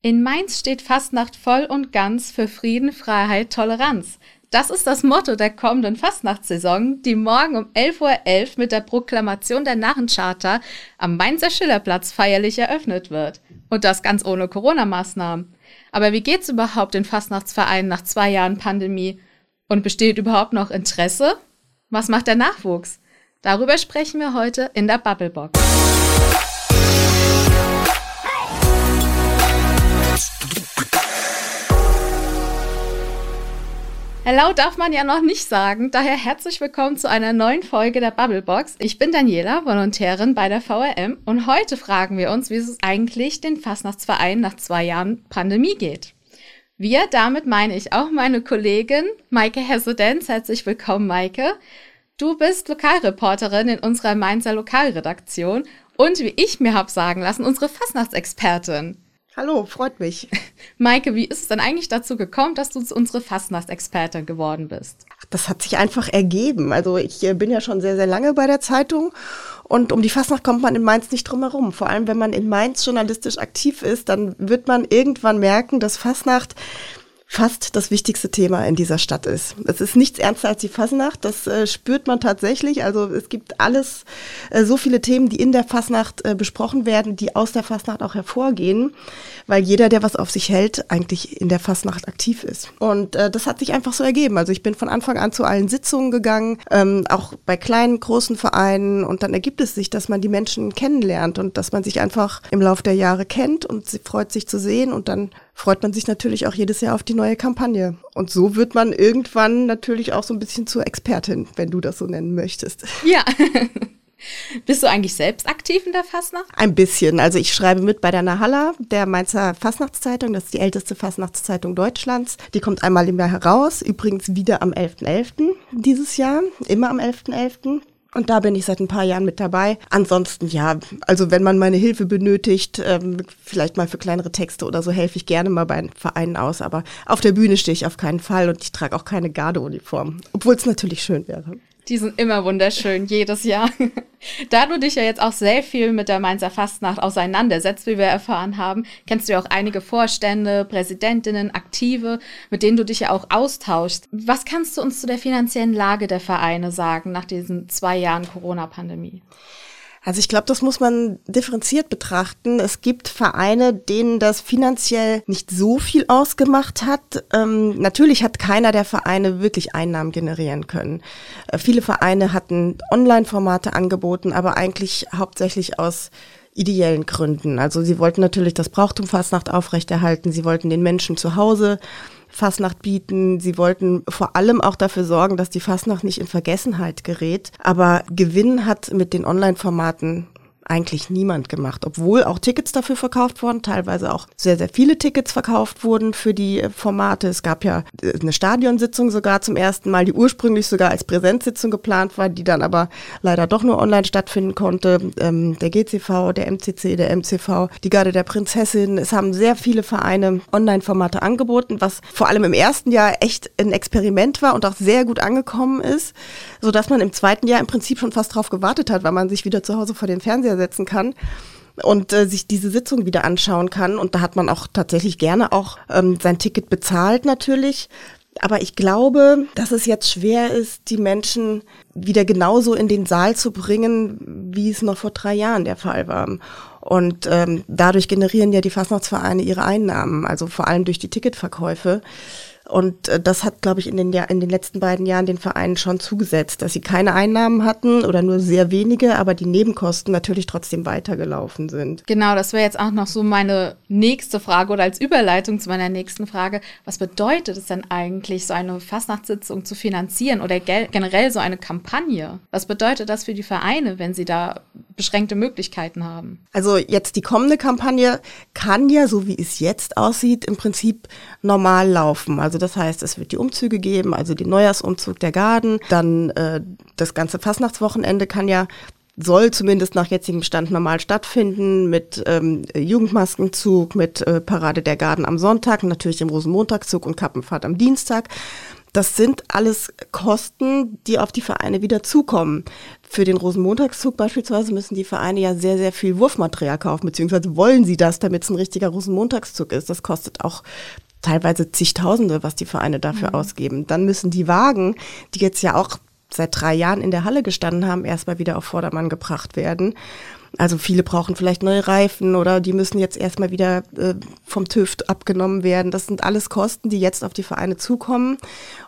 In Mainz steht Fastnacht voll und ganz für Frieden, Freiheit, Toleranz. Das ist das Motto der kommenden Fastnachtssaison, die morgen um 11.11 Uhr .11 mit der Proklamation der Narrencharta am Mainzer Schillerplatz feierlich eröffnet wird. Und das ganz ohne Corona-Maßnahmen. Aber wie geht's überhaupt den Fastnachtsvereinen nach zwei Jahren Pandemie? Und besteht überhaupt noch Interesse? Was macht der Nachwuchs? Darüber sprechen wir heute in der Bubblebox. Hello darf man ja noch nicht sagen, daher herzlich willkommen zu einer neuen Folge der Bubblebox. Ich bin Daniela, Volontärin bei der VRM und heute fragen wir uns, wie es eigentlich den Fastnachtsverein nach zwei Jahren Pandemie geht. Wir, damit meine ich auch meine Kollegin Maike Hessedenz. Herzlich willkommen, Maike. Du bist Lokalreporterin in unserer Mainzer Lokalredaktion und wie ich mir hab sagen lassen, unsere Fastnachtsexpertin. Hallo, freut mich. Maike, wie ist es denn eigentlich dazu gekommen, dass du unsere Fastnachtsexpertin geworden bist? Das hat sich einfach ergeben. Also ich äh, bin ja schon sehr, sehr lange bei der Zeitung und um die Fastnacht kommt man in Mainz nicht drum herum. Vor allem, wenn man in Mainz journalistisch aktiv ist, dann wird man irgendwann merken, dass Fastnacht fast das wichtigste Thema in dieser Stadt ist. Es ist nichts ernster als die Fasnacht, das äh, spürt man tatsächlich. Also es gibt alles, äh, so viele Themen, die in der Fasnacht äh, besprochen werden, die aus der Fasnacht auch hervorgehen, weil jeder, der was auf sich hält, eigentlich in der Fasnacht aktiv ist. Und äh, das hat sich einfach so ergeben. Also ich bin von Anfang an zu allen Sitzungen gegangen, ähm, auch bei kleinen, großen Vereinen und dann ergibt es sich, dass man die Menschen kennenlernt und dass man sich einfach im Laufe der Jahre kennt und sie freut sich zu sehen und dann freut man sich natürlich auch jedes Jahr auf die neue Kampagne. Und so wird man irgendwann natürlich auch so ein bisschen zur Expertin, wenn du das so nennen möchtest. Ja. Bist du eigentlich selbst aktiv in der Fastnacht? Ein bisschen. Also ich schreibe mit bei der Nahalla, der Mainzer Fastnachtszeitung. Das ist die älteste Fastnachtszeitung Deutschlands. Die kommt einmal im Jahr heraus. Übrigens wieder am 11.11. .11. dieses Jahr. Immer am 11.11. .11. Und da bin ich seit ein paar Jahren mit dabei. Ansonsten ja, also wenn man meine Hilfe benötigt, ähm, vielleicht mal für kleinere Texte oder so, helfe ich gerne mal bei Vereinen aus. Aber auf der Bühne stehe ich auf keinen Fall und ich trage auch keine Gardeuniform, obwohl es natürlich schön wäre. Die sind immer wunderschön, jedes Jahr. da du dich ja jetzt auch sehr viel mit der Mainzer Fastnacht auseinandersetzt, wie wir erfahren haben, kennst du ja auch einige Vorstände, Präsidentinnen, Aktive, mit denen du dich ja auch austauschst. Was kannst du uns zu der finanziellen Lage der Vereine sagen nach diesen zwei Jahren Corona-Pandemie? Also ich glaube, das muss man differenziert betrachten. Es gibt Vereine, denen das finanziell nicht so viel ausgemacht hat. Ähm, natürlich hat keiner der Vereine wirklich Einnahmen generieren können. Äh, viele Vereine hatten Online-Formate angeboten, aber eigentlich hauptsächlich aus ideellen Gründen. Also sie wollten natürlich das Brauchtum Fastnacht aufrechterhalten. Sie wollten den Menschen zu Hause Fasnacht bieten. Sie wollten vor allem auch dafür sorgen, dass die Fasnacht nicht in Vergessenheit gerät. Aber Gewinn hat mit den Online-Formaten eigentlich niemand gemacht, obwohl auch Tickets dafür verkauft wurden, teilweise auch sehr, sehr viele Tickets verkauft wurden für die äh, Formate. Es gab ja äh, eine Stadionsitzung sogar zum ersten Mal, die ursprünglich sogar als Präsenzsitzung geplant war, die dann aber leider doch nur online stattfinden konnte. Ähm, der GCV, der MCC, der MCV, die Garde der Prinzessin. Es haben sehr viele Vereine Online-Formate angeboten, was vor allem im ersten Jahr echt ein Experiment war und auch sehr gut angekommen ist, so dass man im zweiten Jahr im Prinzip schon fast drauf gewartet hat, weil man sich wieder zu Hause vor den Fernseher setzen kann und äh, sich diese Sitzung wieder anschauen kann. Und da hat man auch tatsächlich gerne auch ähm, sein Ticket bezahlt natürlich. Aber ich glaube, dass es jetzt schwer ist, die Menschen wieder genauso in den Saal zu bringen, wie es noch vor drei Jahren der Fall war. Und ähm, dadurch generieren ja die Fastnachtsvereine ihre Einnahmen, also vor allem durch die Ticketverkäufe. Und äh, das hat, glaube ich, in den, in den letzten beiden Jahren den Vereinen schon zugesetzt, dass sie keine Einnahmen hatten oder nur sehr wenige, aber die Nebenkosten natürlich trotzdem weitergelaufen sind. Genau, das wäre jetzt auch noch so meine nächste Frage oder als Überleitung zu meiner nächsten Frage. Was bedeutet es denn eigentlich, so eine Fastnachtssitzung zu finanzieren oder generell so eine Kampagne? Was bedeutet das für die Vereine, wenn sie da beschränkte Möglichkeiten haben? Also jetzt die kommende Kampagne kann ja, so wie es jetzt aussieht, im Prinzip normal laufen. Also das heißt, es wird die Umzüge geben, also den Neujahrsumzug der Garden, dann äh, das ganze Fastnachtswochenende kann ja soll zumindest nach jetzigem Stand normal stattfinden mit ähm, Jugendmaskenzug, mit äh, Parade der Garden am Sonntag, natürlich dem Rosenmontagszug und Kappenfahrt am Dienstag. Das sind alles Kosten, die auf die Vereine wieder zukommen. Für den Rosenmontagszug beispielsweise müssen die Vereine ja sehr, sehr viel Wurfmaterial kaufen, beziehungsweise wollen sie das, damit es ein richtiger Rosenmontagszug ist. Das kostet auch teilweise zigtausende, was die Vereine dafür mhm. ausgeben. Dann müssen die Wagen, die jetzt ja auch seit drei Jahren in der Halle gestanden haben, erstmal wieder auf Vordermann gebracht werden. Also viele brauchen vielleicht neue Reifen oder die müssen jetzt erstmal wieder äh, vom TÜV abgenommen werden. Das sind alles Kosten, die jetzt auf die Vereine zukommen.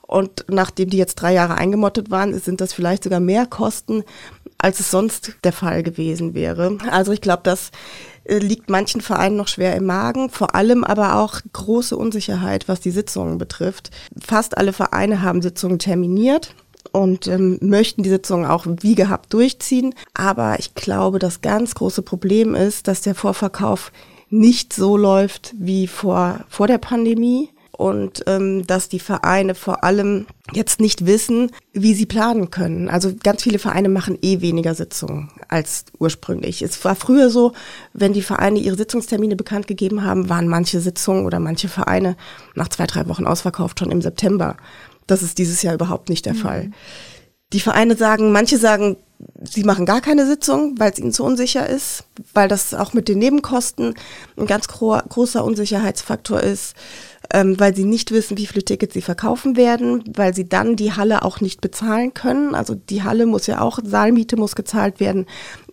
Und nachdem die jetzt drei Jahre eingemottet waren, sind das vielleicht sogar mehr Kosten, als es sonst der Fall gewesen wäre. Also ich glaube, das äh, liegt manchen Vereinen noch schwer im Magen, vor allem aber auch große Unsicherheit, was die Sitzungen betrifft. Fast alle Vereine haben Sitzungen terminiert und ähm, möchten die Sitzung auch wie gehabt durchziehen. Aber ich glaube, das ganz große Problem ist, dass der Vorverkauf nicht so läuft wie vor, vor der Pandemie und ähm, dass die Vereine vor allem jetzt nicht wissen, wie sie planen können. Also ganz viele Vereine machen eh weniger Sitzungen als ursprünglich. Es war früher so, wenn die Vereine ihre Sitzungstermine bekannt gegeben haben, waren manche Sitzungen oder manche Vereine nach zwei, drei Wochen ausverkauft schon im September. Das ist dieses Jahr überhaupt nicht der mhm. Fall. Die Vereine sagen, manche sagen, sie machen gar keine Sitzung, weil es ihnen zu unsicher ist, weil das auch mit den Nebenkosten ein ganz gro großer Unsicherheitsfaktor ist, ähm, weil sie nicht wissen, wie viele Tickets sie verkaufen werden, weil sie dann die Halle auch nicht bezahlen können. Also die Halle muss ja auch, Saalmiete muss gezahlt werden.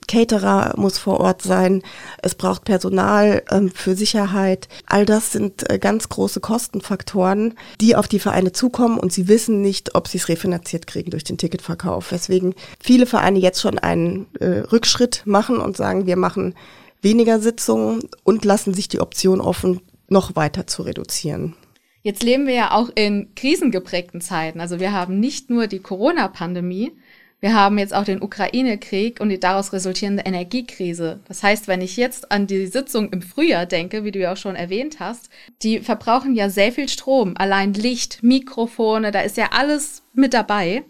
Caterer muss vor Ort sein, es braucht Personal ähm, für Sicherheit. All das sind äh, ganz große Kostenfaktoren, die auf die Vereine zukommen und sie wissen nicht, ob sie es refinanziert kriegen durch den Ticketverkauf. Weswegen viele Vereine jetzt schon einen äh, Rückschritt machen und sagen, wir machen weniger Sitzungen und lassen sich die Option offen, noch weiter zu reduzieren. Jetzt leben wir ja auch in krisengeprägten Zeiten. Also wir haben nicht nur die Corona-Pandemie, wir haben jetzt auch den Ukraine-Krieg und die daraus resultierende Energiekrise. Das heißt, wenn ich jetzt an die Sitzung im Frühjahr denke, wie du ja auch schon erwähnt hast, die verbrauchen ja sehr viel Strom. Allein Licht, Mikrofone, da ist ja alles mit dabei.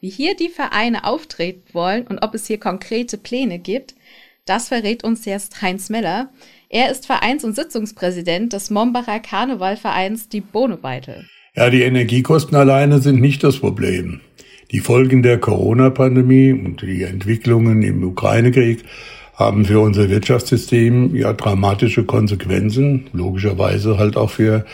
Wie hier die Vereine auftreten wollen und ob es hier konkrete Pläne gibt, das verrät uns jetzt Heinz Meller. Er ist Vereins- und Sitzungspräsident des Mombacher Karnevalvereins Die Bonebeitel. Ja, die Energiekosten alleine sind nicht das Problem. Die Folgen der Corona-Pandemie und die Entwicklungen im Ukraine-Krieg haben für unser Wirtschaftssystem ja dramatische Konsequenzen, logischerweise halt auch für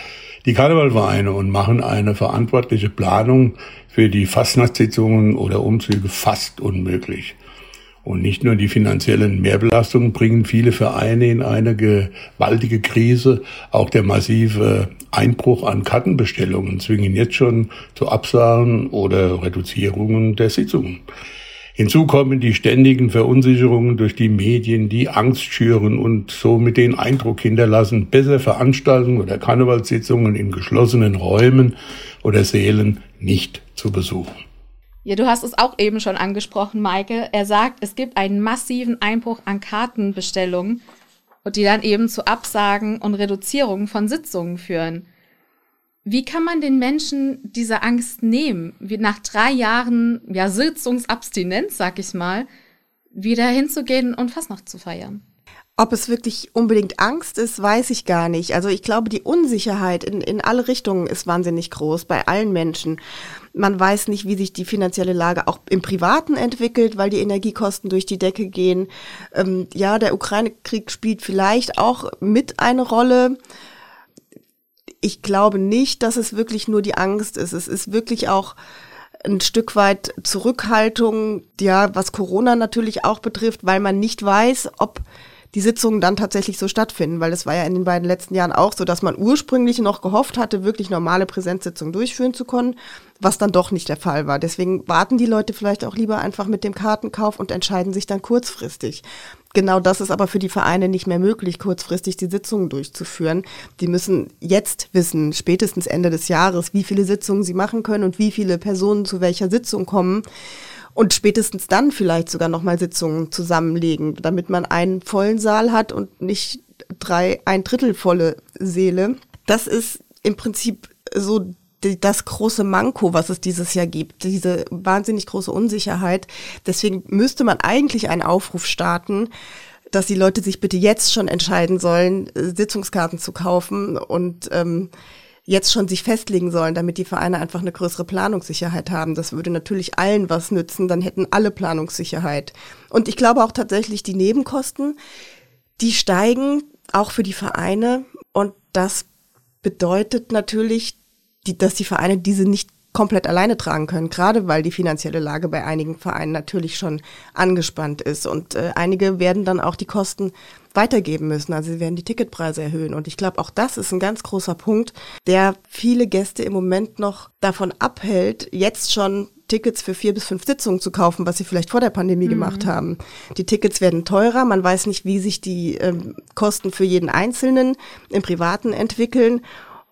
die Karnevalvereine und machen eine verantwortliche Planung für die Fastnachtssitzungen oder Umzüge fast unmöglich. Und nicht nur die finanziellen Mehrbelastungen bringen viele Vereine in eine gewaltige Krise, auch der massive Einbruch an Kartenbestellungen zwingen jetzt schon zu Absagen oder Reduzierungen der Sitzungen. Hinzu kommen die ständigen Verunsicherungen durch die Medien, die Angst schüren und somit den Eindruck hinterlassen, besser Veranstaltungen oder Karnevalssitzungen in geschlossenen Räumen oder Sälen nicht zu besuchen. Ja, du hast es auch eben schon angesprochen, Maike. Er sagt, es gibt einen massiven Einbruch an Kartenbestellungen, die dann eben zu Absagen und Reduzierungen von Sitzungen führen. Wie kann man den Menschen diese Angst nehmen, wie nach drei Jahren ja, Sitzungsabstinenz, sag ich mal, wieder hinzugehen und Fastnacht zu feiern? Ob es wirklich unbedingt Angst ist, weiß ich gar nicht. Also ich glaube, die Unsicherheit in, in alle Richtungen ist wahnsinnig groß bei allen Menschen. Man weiß nicht, wie sich die finanzielle Lage auch im Privaten entwickelt, weil die Energiekosten durch die Decke gehen. Ähm, ja, der Ukraine-Krieg spielt vielleicht auch mit eine Rolle. Ich glaube nicht, dass es wirklich nur die Angst ist. Es ist wirklich auch ein Stück weit Zurückhaltung, ja, was Corona natürlich auch betrifft, weil man nicht weiß, ob die Sitzungen dann tatsächlich so stattfinden, weil es war ja in den beiden letzten Jahren auch so, dass man ursprünglich noch gehofft hatte, wirklich normale Präsenzsitzungen durchführen zu können, was dann doch nicht der Fall war. Deswegen warten die Leute vielleicht auch lieber einfach mit dem Kartenkauf und entscheiden sich dann kurzfristig. Genau das ist aber für die Vereine nicht mehr möglich, kurzfristig die Sitzungen durchzuführen. Die müssen jetzt wissen, spätestens Ende des Jahres, wie viele Sitzungen sie machen können und wie viele Personen zu welcher Sitzung kommen und spätestens dann vielleicht sogar nochmal Sitzungen zusammenlegen, damit man einen vollen Saal hat und nicht drei, ein Drittel volle Säle. Das ist im Prinzip so das große Manko, was es dieses Jahr gibt, diese wahnsinnig große Unsicherheit. Deswegen müsste man eigentlich einen Aufruf starten, dass die Leute sich bitte jetzt schon entscheiden sollen, Sitzungskarten zu kaufen und ähm, jetzt schon sich festlegen sollen, damit die Vereine einfach eine größere Planungssicherheit haben. Das würde natürlich allen was nützen, dann hätten alle Planungssicherheit. Und ich glaube auch tatsächlich die Nebenkosten, die steigen auch für die Vereine und das bedeutet natürlich, die, dass die Vereine diese nicht komplett alleine tragen können, gerade weil die finanzielle Lage bei einigen Vereinen natürlich schon angespannt ist. Und äh, einige werden dann auch die Kosten weitergeben müssen. Also sie werden die Ticketpreise erhöhen. Und ich glaube, auch das ist ein ganz großer Punkt, der viele Gäste im Moment noch davon abhält, jetzt schon Tickets für vier bis fünf Sitzungen zu kaufen, was sie vielleicht vor der Pandemie mhm. gemacht haben. Die Tickets werden teurer. Man weiß nicht, wie sich die ähm, Kosten für jeden Einzelnen im Privaten entwickeln.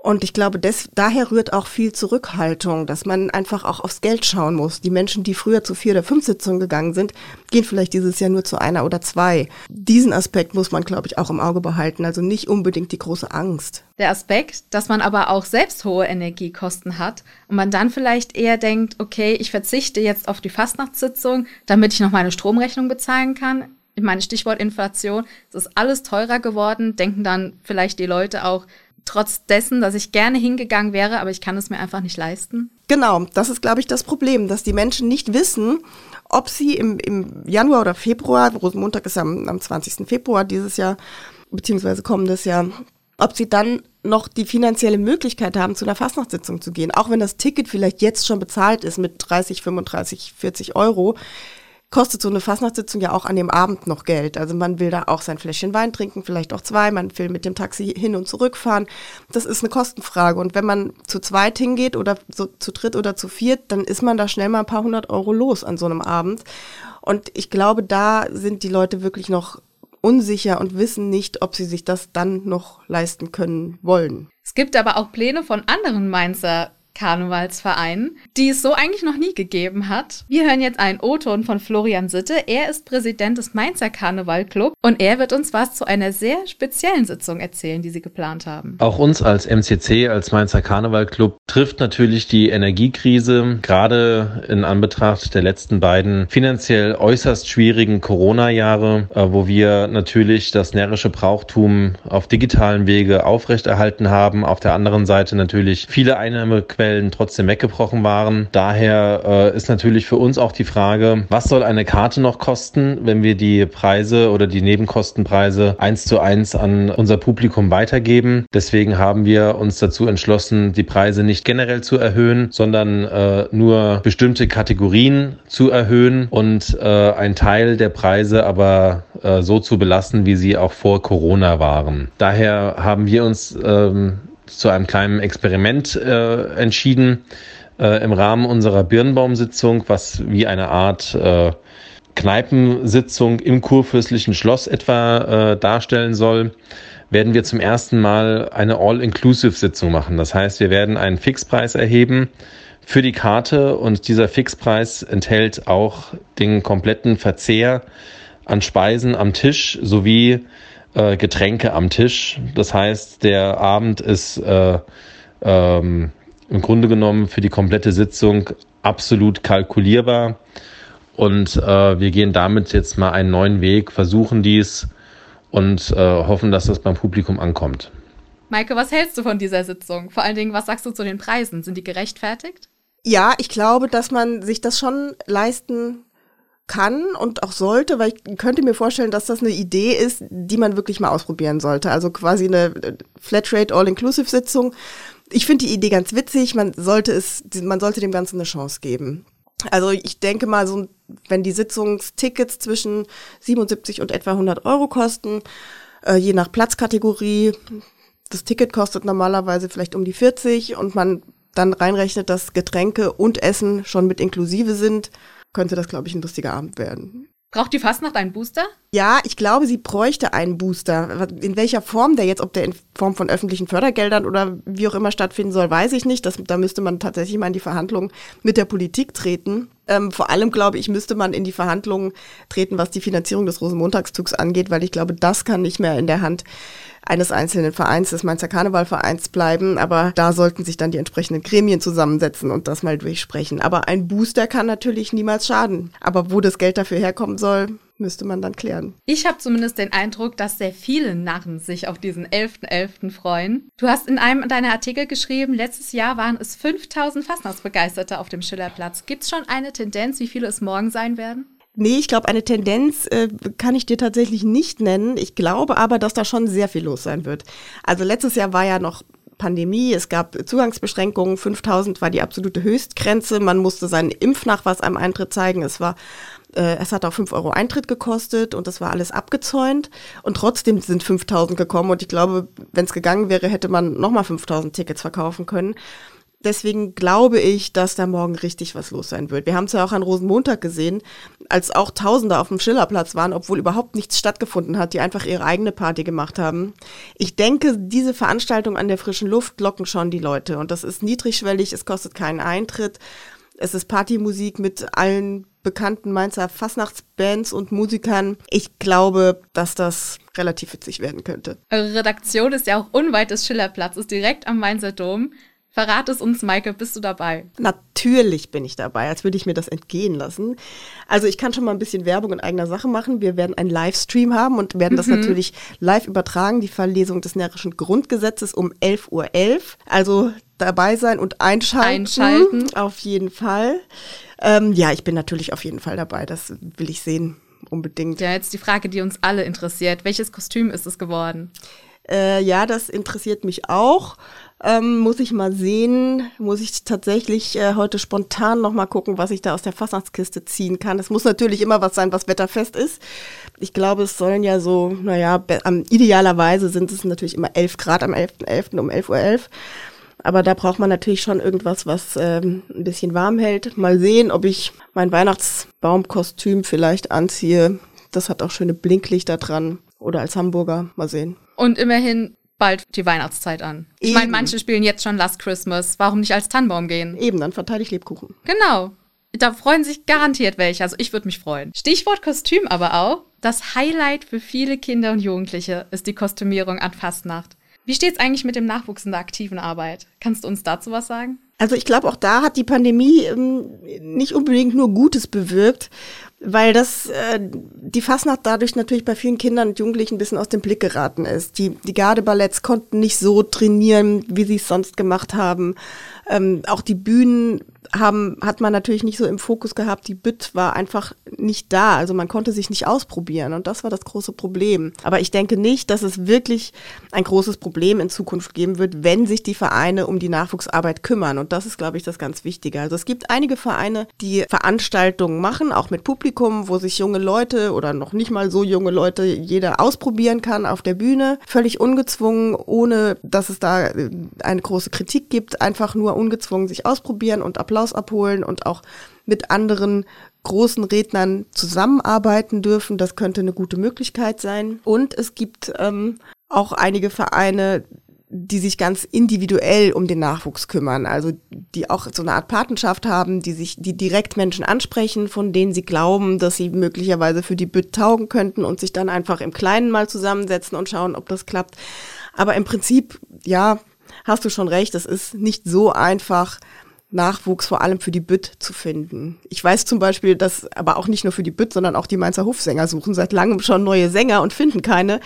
Und ich glaube, des, daher rührt auch viel Zurückhaltung, dass man einfach auch aufs Geld schauen muss. Die Menschen, die früher zu vier oder fünf Sitzungen gegangen sind, gehen vielleicht dieses Jahr nur zu einer oder zwei. Diesen Aspekt muss man, glaube ich, auch im Auge behalten. Also nicht unbedingt die große Angst. Der Aspekt, dass man aber auch selbst hohe Energiekosten hat und man dann vielleicht eher denkt, okay, ich verzichte jetzt auf die Fastnachtssitzung, damit ich noch meine Stromrechnung bezahlen kann. Ich meine, Stichwort Inflation, es ist alles teurer geworden, denken dann vielleicht die Leute auch, trotz dessen, dass ich gerne hingegangen wäre, aber ich kann es mir einfach nicht leisten? Genau, das ist, glaube ich, das Problem, dass die Menschen nicht wissen, ob sie im, im Januar oder Februar, Rosenmontag ist am, am 20. Februar dieses Jahr, beziehungsweise kommendes Jahr, ob sie dann noch die finanzielle Möglichkeit haben, zu einer Fastnachtssitzung zu gehen. Auch wenn das Ticket vielleicht jetzt schon bezahlt ist mit 30, 35, 40 Euro, kostet so eine Fastnachtssitzung ja auch an dem Abend noch Geld. Also man will da auch sein Fläschchen Wein trinken, vielleicht auch zwei, man will mit dem Taxi hin und zurück fahren. Das ist eine Kostenfrage. Und wenn man zu zweit hingeht oder so zu dritt oder zu viert, dann ist man da schnell mal ein paar hundert Euro los an so einem Abend. Und ich glaube, da sind die Leute wirklich noch unsicher und wissen nicht, ob sie sich das dann noch leisten können wollen. Es gibt aber auch Pläne von anderen Mainzer Karnevalsverein, die es so eigentlich noch nie gegeben hat. Wir hören jetzt einen O-Ton von Florian Sitte. Er ist Präsident des Mainzer Karnevalclub und er wird uns was zu einer sehr speziellen Sitzung erzählen, die sie geplant haben. Auch uns als MCC, als Mainzer Karnevalclub, trifft natürlich die Energiekrise, gerade in Anbetracht der letzten beiden finanziell äußerst schwierigen Corona-Jahre, äh, wo wir natürlich das närrische Brauchtum auf digitalen Wege aufrechterhalten haben. Auf der anderen Seite natürlich viele Einnahmequellen Quellen trotzdem weggebrochen waren. Daher äh, ist natürlich für uns auch die Frage, was soll eine Karte noch kosten, wenn wir die Preise oder die Nebenkostenpreise eins zu eins an unser Publikum weitergeben. Deswegen haben wir uns dazu entschlossen, die Preise nicht generell zu erhöhen, sondern äh, nur bestimmte Kategorien zu erhöhen und äh, ein Teil der Preise aber äh, so zu belassen, wie sie auch vor Corona waren. Daher haben wir uns ähm, zu einem kleinen Experiment äh, entschieden äh, im Rahmen unserer Birnbaumsitzung, was wie eine Art äh, Kneipensitzung im kurfürstlichen Schloss etwa äh, darstellen soll, werden wir zum ersten Mal eine All-Inclusive-Sitzung machen. Das heißt, wir werden einen Fixpreis erheben für die Karte und dieser Fixpreis enthält auch den kompletten Verzehr an Speisen am Tisch sowie äh, Getränke am Tisch. Das heißt, der Abend ist äh, ähm, im Grunde genommen für die komplette Sitzung absolut kalkulierbar. Und äh, wir gehen damit jetzt mal einen neuen Weg, versuchen dies und äh, hoffen, dass das beim Publikum ankommt. Maike, was hältst du von dieser Sitzung? Vor allen Dingen, was sagst du zu den Preisen? Sind die gerechtfertigt? Ja, ich glaube, dass man sich das schon leisten kann und auch sollte, weil ich könnte mir vorstellen, dass das eine Idee ist, die man wirklich mal ausprobieren sollte. Also quasi eine äh, Flatrate All-Inclusive-Sitzung. Ich finde die Idee ganz witzig. Man sollte es, man sollte dem Ganzen eine Chance geben. Also ich denke mal, so, wenn die Sitzungstickets zwischen 77 und etwa 100 Euro kosten, äh, je nach Platzkategorie, das Ticket kostet normalerweise vielleicht um die 40 und man dann reinrechnet, dass Getränke und Essen schon mit inklusive sind, könnte das, glaube ich, ein lustiger Abend werden. Braucht die Fastnacht einen Booster? Ja, ich glaube, sie bräuchte einen Booster. In welcher Form der jetzt, ob der in Form von öffentlichen Fördergeldern oder wie auch immer stattfinden soll, weiß ich nicht. Das, da müsste man tatsächlich mal in die Verhandlungen mit der Politik treten. Ähm, vor allem, glaube ich, müsste man in die Verhandlungen treten, was die Finanzierung des Rosenmontagszugs angeht, weil ich glaube, das kann nicht mehr in der Hand eines einzelnen Vereins, des Mainzer Karnevalvereins bleiben. Aber da sollten sich dann die entsprechenden Gremien zusammensetzen und das mal durchsprechen. Aber ein Booster kann natürlich niemals schaden. Aber wo das Geld dafür herkommen soll, müsste man dann klären. Ich habe zumindest den Eindruck, dass sehr viele Narren sich auf diesen 11.11. .11. freuen. Du hast in einem deiner Artikel geschrieben, letztes Jahr waren es 5000 Fastnachtsbegeisterte auf dem Schillerplatz. Gibt es schon eine Tendenz, wie viele es morgen sein werden? Nee, ich glaube, eine Tendenz äh, kann ich dir tatsächlich nicht nennen. Ich glaube aber, dass da schon sehr viel los sein wird. Also letztes Jahr war ja noch Pandemie, es gab Zugangsbeschränkungen, 5000 war die absolute Höchstgrenze, man musste seinen Impfnachweis am Eintritt zeigen, es war äh, es hat auch 5 Euro Eintritt gekostet und das war alles abgezäunt. Und trotzdem sind 5000 gekommen. Und ich glaube, wenn es gegangen wäre, hätte man nochmal 5000 Tickets verkaufen können. Deswegen glaube ich, dass da morgen richtig was los sein wird. Wir haben es ja auch an Rosenmontag gesehen, als auch Tausende auf dem Schillerplatz waren, obwohl überhaupt nichts stattgefunden hat, die einfach ihre eigene Party gemacht haben. Ich denke, diese Veranstaltung an der frischen Luft locken schon die Leute. Und das ist niedrigschwellig, es kostet keinen Eintritt. Es ist Partymusik mit allen bekannten Mainzer Fastnachtsbands und Musikern. Ich glaube, dass das relativ witzig werden könnte. Eure Redaktion ist ja auch unweit des Schillerplatzes, direkt am Mainzer Dom. Verrat es uns, Maike, bist du dabei? Natürlich bin ich dabei, als würde ich mir das entgehen lassen. Also ich kann schon mal ein bisschen Werbung in eigener Sache machen. Wir werden einen Livestream haben und werden das mhm. natürlich live übertragen, die Verlesung des närrischen Grundgesetzes um 11.11 Uhr. .11. Also dabei sein und einschalten. Einschalten. Auf jeden Fall. Ähm, ja, ich bin natürlich auf jeden Fall dabei. Das will ich sehen. Unbedingt. Ja, jetzt die Frage, die uns alle interessiert. Welches Kostüm ist es geworden? Äh, ja, das interessiert mich auch. Ähm, muss ich mal sehen, muss ich tatsächlich äh, heute spontan noch mal gucken, was ich da aus der Fastnachtskiste ziehen kann. Es muss natürlich immer was sein, was wetterfest ist. Ich glaube, es sollen ja so, naja, am idealerweise sind es natürlich immer 11 Grad am 11.11. .11. um 11.11 Uhr. .11. Aber da braucht man natürlich schon irgendwas, was ähm, ein bisschen warm hält. Mal sehen, ob ich mein Weihnachtsbaumkostüm vielleicht anziehe. Das hat auch schöne Blinklichter dran. Oder als Hamburger. Mal sehen. Und immerhin bald die Weihnachtszeit an. Ich meine, manche spielen jetzt schon Last Christmas. Warum nicht als Tannenbaum gehen? Eben, dann verteile ich Lebkuchen. Genau. Da freuen sich garantiert welche. Also ich würde mich freuen. Stichwort Kostüm aber auch. Das Highlight für viele Kinder und Jugendliche ist die Kostümierung an Fastnacht. Wie steht es eigentlich mit dem Nachwuchs in der aktiven Arbeit? Kannst du uns dazu was sagen? Also ich glaube, auch da hat die Pandemie ähm, nicht unbedingt nur Gutes bewirkt weil das äh, die Fastnacht dadurch natürlich bei vielen Kindern und Jugendlichen ein bisschen aus dem Blick geraten ist. Die, die Gardeballetts konnten nicht so trainieren, wie sie es sonst gemacht haben. Ähm, auch die Bühnen haben, hat man natürlich nicht so im Fokus gehabt. Die Bütt war einfach nicht da. Also man konnte sich nicht ausprobieren. Und das war das große Problem. Aber ich denke nicht, dass es wirklich ein großes Problem in Zukunft geben wird, wenn sich die Vereine um die Nachwuchsarbeit kümmern. Und das ist, glaube ich, das ganz Wichtige. Also es gibt einige Vereine, die Veranstaltungen machen, auch mit Publikum, wo sich junge Leute oder noch nicht mal so junge Leute jeder ausprobieren kann auf der Bühne. Völlig ungezwungen, ohne dass es da äh, eine große Kritik gibt. Einfach nur ungezwungen sich ausprobieren und Applaus abholen und auch mit anderen großen Rednern zusammenarbeiten dürfen. Das könnte eine gute Möglichkeit sein. Und es gibt ähm, auch einige Vereine, die sich ganz individuell um den Nachwuchs kümmern, also die auch so eine Art Patenschaft haben, die sich, die direkt Menschen ansprechen, von denen sie glauben, dass sie möglicherweise für die Bütt taugen könnten und sich dann einfach im Kleinen mal zusammensetzen und schauen, ob das klappt. Aber im Prinzip, ja, hast du schon recht, es ist nicht so einfach, Nachwuchs vor allem für die Bütt zu finden. Ich weiß zum Beispiel, dass aber auch nicht nur für die Bütt, sondern auch die Mainzer Hofsänger suchen seit langem schon neue Sänger und finden keine.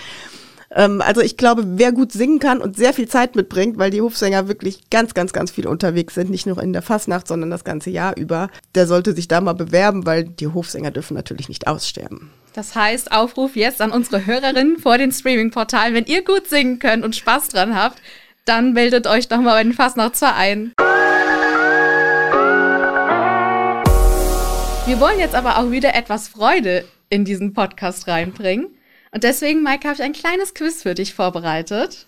Ähm, also ich glaube, wer gut singen kann und sehr viel Zeit mitbringt, weil die Hofsänger wirklich ganz, ganz, ganz viel unterwegs sind, nicht nur in der Fastnacht, sondern das ganze Jahr über, der sollte sich da mal bewerben, weil die Hofsänger dürfen natürlich nicht aussterben. Das heißt, Aufruf jetzt an unsere Hörerinnen vor den Streaming-Portalen, wenn ihr gut singen könnt und Spaß dran habt, dann meldet euch doch mal bei den Fastnachtsverein. Wir wollen jetzt aber auch wieder etwas Freude in diesen Podcast reinbringen. Und deswegen, Maike, habe ich ein kleines Quiz für dich vorbereitet.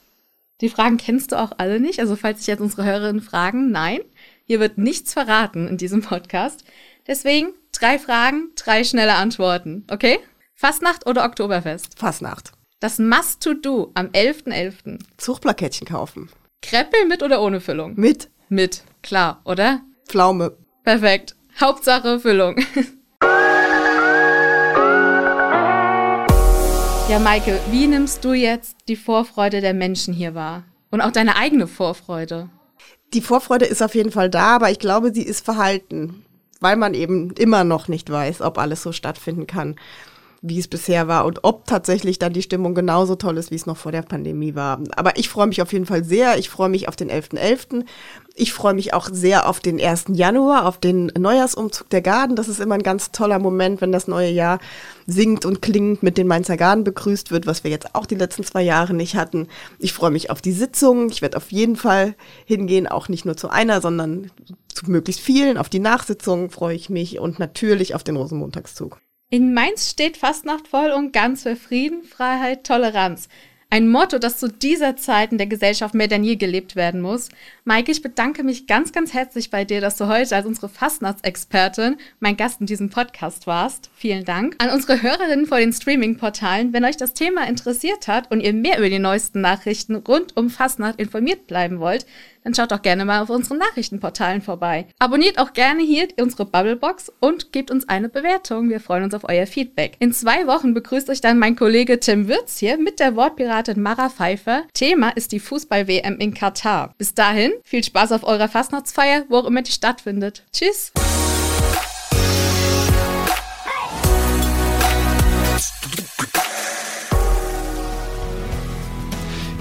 Die Fragen kennst du auch alle nicht. Also falls sich jetzt unsere Hörerinnen fragen, nein, hier wird nichts verraten in diesem Podcast. Deswegen drei Fragen, drei schnelle Antworten. Okay? Fastnacht oder Oktoberfest? Fastnacht. Das Must-to-Do am 11.11. .11. Zuchtplakettchen kaufen. Kreppel mit oder ohne Füllung? Mit. Mit, klar, oder? Pflaume. Perfekt. Hauptsache Füllung. ja, Maike, wie nimmst du jetzt die Vorfreude der Menschen hier wahr? Und auch deine eigene Vorfreude? Die Vorfreude ist auf jeden Fall da, aber ich glaube, sie ist verhalten, weil man eben immer noch nicht weiß, ob alles so stattfinden kann wie es bisher war und ob tatsächlich dann die Stimmung genauso toll ist, wie es noch vor der Pandemie war. Aber ich freue mich auf jeden Fall sehr. Ich freue mich auf den 11.11. .11. Ich freue mich auch sehr auf den 1. Januar, auf den Neujahrsumzug der Garden. Das ist immer ein ganz toller Moment, wenn das neue Jahr singt und klingt mit den Mainzer Garden begrüßt wird, was wir jetzt auch die letzten zwei Jahre nicht hatten. Ich freue mich auf die Sitzungen. Ich werde auf jeden Fall hingehen, auch nicht nur zu einer, sondern zu möglichst vielen. Auf die Nachsitzungen freue ich mich und natürlich auf den Rosenmontagszug. In Mainz steht Fastnacht voll und ganz für Frieden, Freiheit, Toleranz. Ein Motto, das zu dieser Zeit in der Gesellschaft mehr denn je gelebt werden muss. Maike, ich bedanke mich ganz, ganz herzlich bei dir, dass du heute als unsere Fastnachtsexpertin mein Gast in diesem Podcast warst. Vielen Dank. An unsere Hörerinnen vor den Streaming-Portalen, wenn euch das Thema interessiert hat und ihr mehr über die neuesten Nachrichten rund um Fastnacht informiert bleiben wollt, dann schaut doch gerne mal auf unseren Nachrichtenportalen vorbei. Abonniert auch gerne hier unsere Bubblebox und gebt uns eine Bewertung. Wir freuen uns auf euer Feedback. In zwei Wochen begrüßt euch dann mein Kollege Tim Würz hier mit der Wortpiratin Mara Pfeiffer. Thema ist die Fußball-WM in Katar. Bis dahin, viel Spaß auf eurer Fastnachtsfeier, wo auch immer die stattfindet. Tschüss!